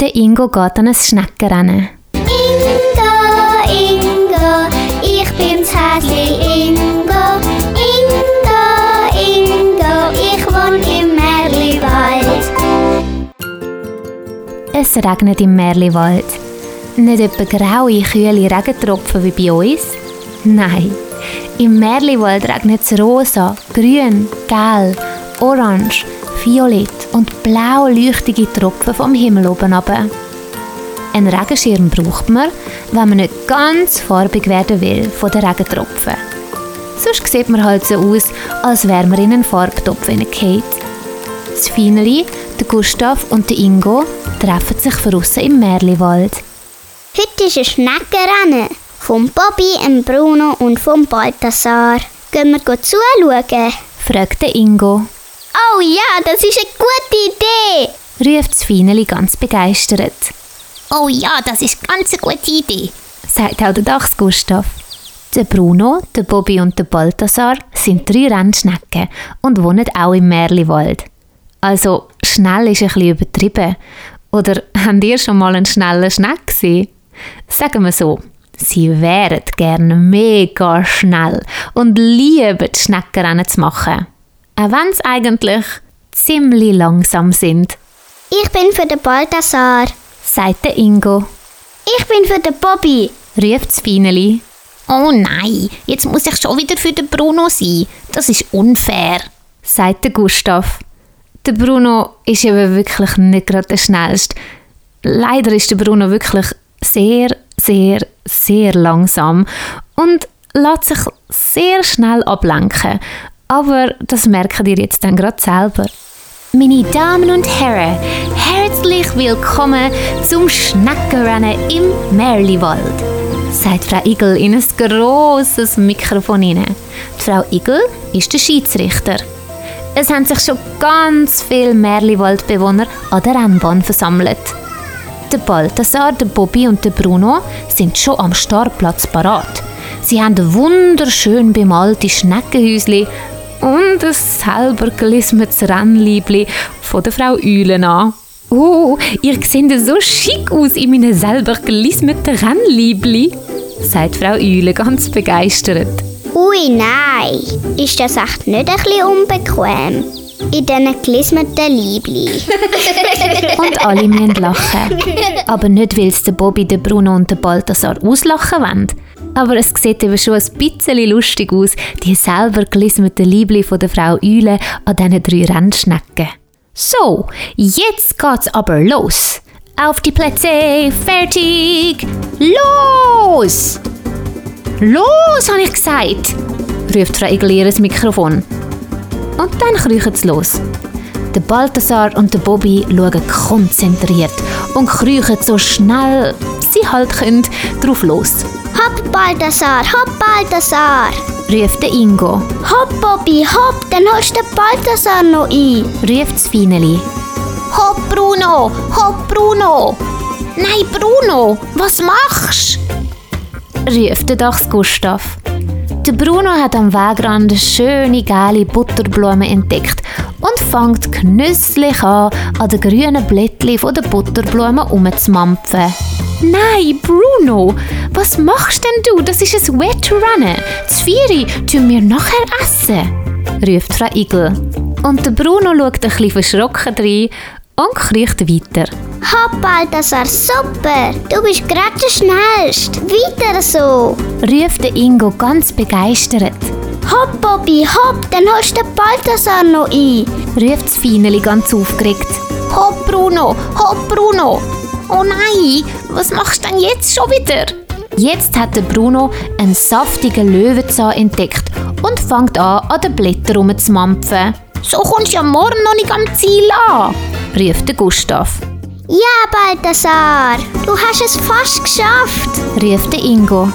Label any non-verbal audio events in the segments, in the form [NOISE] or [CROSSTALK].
Der Ingo geht an ein Schneckenrennen. Ingo, Ingo, ich bin's Häsli Ingo. Ingo, Ingo, ich wohn im Merliwald. Es regnet im Merliwald. Nicht etwa graue, kühle Regentropfen wie bei uns. Nein, im Merliwald regnet es rosa, grün, gelb, orange, violett und blau leuchtige Tropfen vom Himmel oben runter. Einen Regenschirm braucht man, wenn man nicht ganz farbig werden will von den Regentropfen. Sonst sieht man halt so aus, als wäre man in einen Farbtopf hineingefallen. Das Fineli, der Gustav und der Ingo treffen sich draussen im Merliwald. Heute ist ein Schneckenrennen. Vom Bobby, dem Bruno und vom Balthasar. Gehen wir gut zuschauen? fragt der Ingo. Oh ja, das ist eine gute Idee. ruft Fineli ganz begeistert. Oh ja, das ist ganz eine gute Idee. sagt auch der Dachs Gustav. Der Bruno, der Bobby und der Balthasar sind drei Rennschnecken und wohnen auch im Merliwald. Also, schnell ist ein bisschen übertrieben. Oder habt ihr schon mal einen schnellen Schneck gesehen? Sagen wir so, sie wären gerne mega schnell und lieben Schneckenrennen zu machen. Auch wenn sie eigentlich ziemlich langsam sind, Ich bin für den Balthasar. sagt der Ingo. Ich bin für den Bobby. Ruft das Fineli. Oh nein, jetzt muss ich schon wieder für den Bruno sein. Das ist unfair. sagt der Gustav. Der Bruno ist eben wirklich nicht gerade der schnellste. Leider ist der Bruno wirklich sehr, sehr, sehr langsam und lässt sich sehr schnell ablenken. Aber das merkt ihr jetzt dann gerade selber. Meine Damen und Herren, herzlich willkommen zum Schneckenrennen im Merliwald, sagt Frau Igel in ein grosses Mikrofon hinein. Die Frau Igel ist der Schiedsrichter. Es haben sich schon ganz viele Merliwaldbewohner an der Rennbahn versammelt. Der Balthasar, der Bobby und der Bruno sind schon am Startplatz parat. Sie haben wunderschön bemaltes Schneckenhäuschen und ein selber gelismetes Rennliebli von der Frau Eulen an. Oh, ihr seht so schick aus in meinem selber gelismeten Rennliebli, sagt Frau Eule ganz begeistert. Ui, nein. Ist das echt nicht ein bisschen unbequem? In diesen gelismeten Liebli. [LAUGHS] Und alle müssen lachen. [LAUGHS] Aber nicht, weil es der Bobby, der Bruno und der Balthasar auslachen wollen. Aber es sieht eben schon ein bisschen lustig aus, die selber gelismeten Liebli von der Frau Eule an diesen drei Rennschnecken. So, jetzt geht's aber los. Auf die Plätze, fertig, los! Los, habe ich gesagt, ruft Frau Igel ihr Mikrofon. Und dann kriechen sie los. Der Balthasar und der Bobby schauen konzentriert und kriechen so schnell sie halt können drauf los. Hopp, Balthasar, hopp, Balthasar. Ruft der Ingo, Hopp, Bobby, hopp, dann holst du den Balthasar noch ein. ruft das Fineli, Hopp, Bruno! Hopp, Bruno! Nein, Bruno! Was machst ruft der Dachs Gustav. Der Bruno hat am Wegrand eine schöne gelbe Butterblume entdeckt fängt genüsslich an, an den grünen Blättchen von der Butterblume umzumampfen. Nein, Bruno, was machst denn du? Das ist ein Wettrennen. Das Vieri tun wir nachher essen, ruft Frau Igel. Und der Bruno schaut ein bisschen verschrocken rein und kriecht weiter. Hopp, Balthasar, super. Du bist gerade der Schnellste. Weiter so. ruft der Ingo ganz begeistert. Hopp, Bobby, hopp, dann holst du den Balthasar noch ein. Ruft das Fineli ganz aufgeregt. Hopp, Bruno! Hopp, Bruno! Oh nein! Was machst du denn jetzt schon wieder? Jetzt hat der Bruno einen saftigen Löwenzahn entdeckt und fängt an, an den Blättern rumzumampfen, So kommst du ja morgen noch nicht am Ziel an. ruft der Gustav, Ja, Balthasar, du hast es fast geschafft. ruft der Ingo,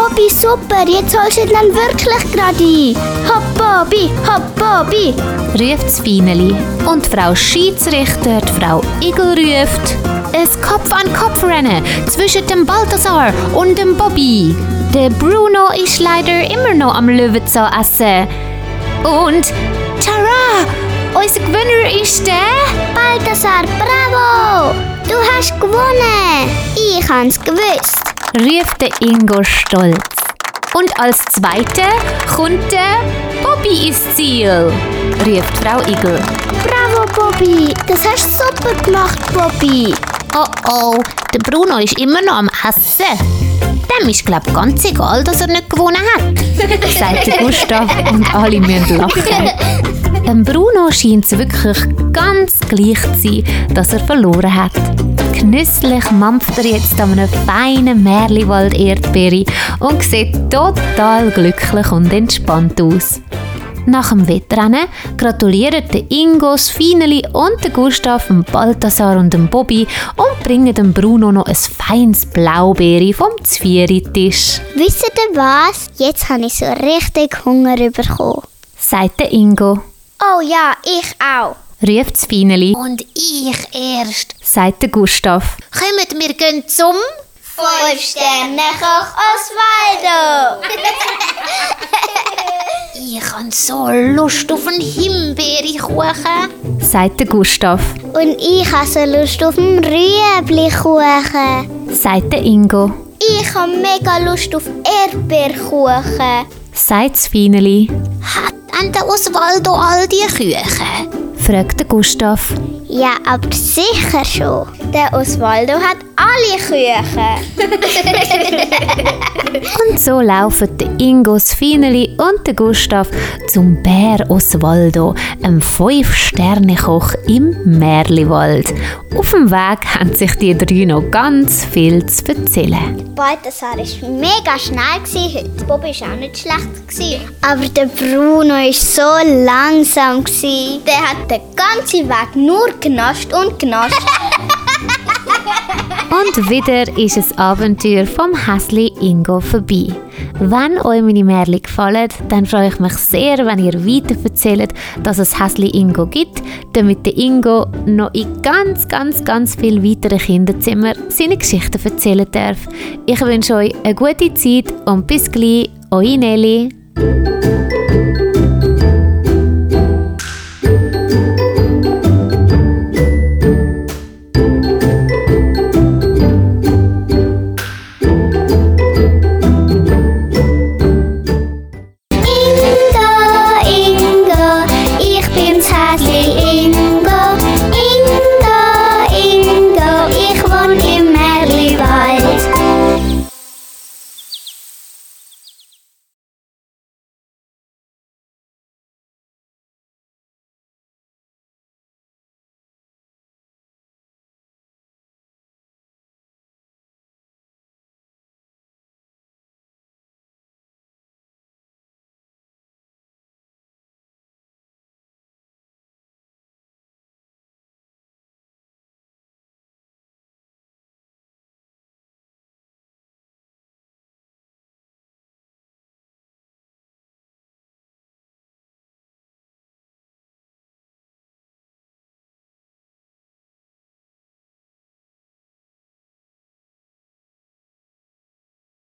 Bobby, super, jetzt holst du ihn dann wirklich gerade ein. Hopp, Bobby, hopp, Bobby. ruft das Fineli. Und Frau Schiedsrichter, Frau Igel ruft, ein Kopf-an-Kopf-Rennen zwischen dem Balthasar und dem Bobby. Der Bruno ist leider immer noch am Löwenzahn essen. Und Tara, unser Gewinner ist der... Balthasar, bravo. Du hast gewonnen. Ich hab's gewusst. Rief der Ingo stolz. Und als Zweiter kommt der Bobby ins Ziel, rief Frau Igel. Bravo, Bobby. Das hast du super gemacht, Bobby. Oh oh, der Bruno ist immer noch am Essen. Dem ist, glaub ich, ganz egal, dass er nicht gewonnen hat. [LAUGHS] sagte Gustav und alle müssen lachen. [LAUGHS] Dem Bruno scheint es wirklich ganz gleich zu sein, dass er verloren hat. Genüsslich mampft er jetzt an einem feinen Merliwald Erdbeere und sieht total glücklich und entspannt aus. Nach dem Wettrennen gratulieren der Ingo, Fineli und der Gustav, dem Balthasar und dem Bobby und bringen dem Bruno noch ein feines Blaubeere vom Zvieri-Tisch, Wisst ihr was? Jetzt habe ich so richtig Hunger bekommen. sagt der Ingo. Oh ja, ich auch. Rief das Fineli, Und ich erst. sagt der Gustav. Kommt, wir gehen zum... Fünf Sterne Koch Osvaldo. [LAUGHS] Ich habe so Lust auf einen Himbeerkuchen. sagt der Gustav, Und ich habe so Lust auf einen Rüeblikuchen. sagt der Ingo, Ich habe mega Lust auf Erdbeerkuchen. sagt das Fineli, Hat denn der Osvaldo all die Küchen? fragt der Gustav. Ja, aber sicher schon. Der Osvaldo hat alle Küchen. [LAUGHS] Und so laufen der Ingo, das Fineli und der Gustav zum Bär Osvaldo, einem Fünf-Sterne-Koch im Merliwald. Auf dem Weg haben sich die drei noch ganz viel zu erzählen. Balthasar war mega schnell heute. Bob war auch nicht schlecht. Aber der Bruno war so langsam. Der hat den ganzen Weg nur genascht und genascht. [LAUGHS] Und wieder ist das Abenteuer vom Häsli Ingo vorbei. Wenn euch meine Märchen gefallen, dann freue ich mich sehr, wenn ihr weiter erzählt, dass es Häsli Ingo gibt, damit der Ingo noch in ganz, ganz, ganz viel weiteren Kinderzimmer seine Geschichten erzählen darf. Ich wünsche euch eine gute Zeit und bis gleich, eure Nelly.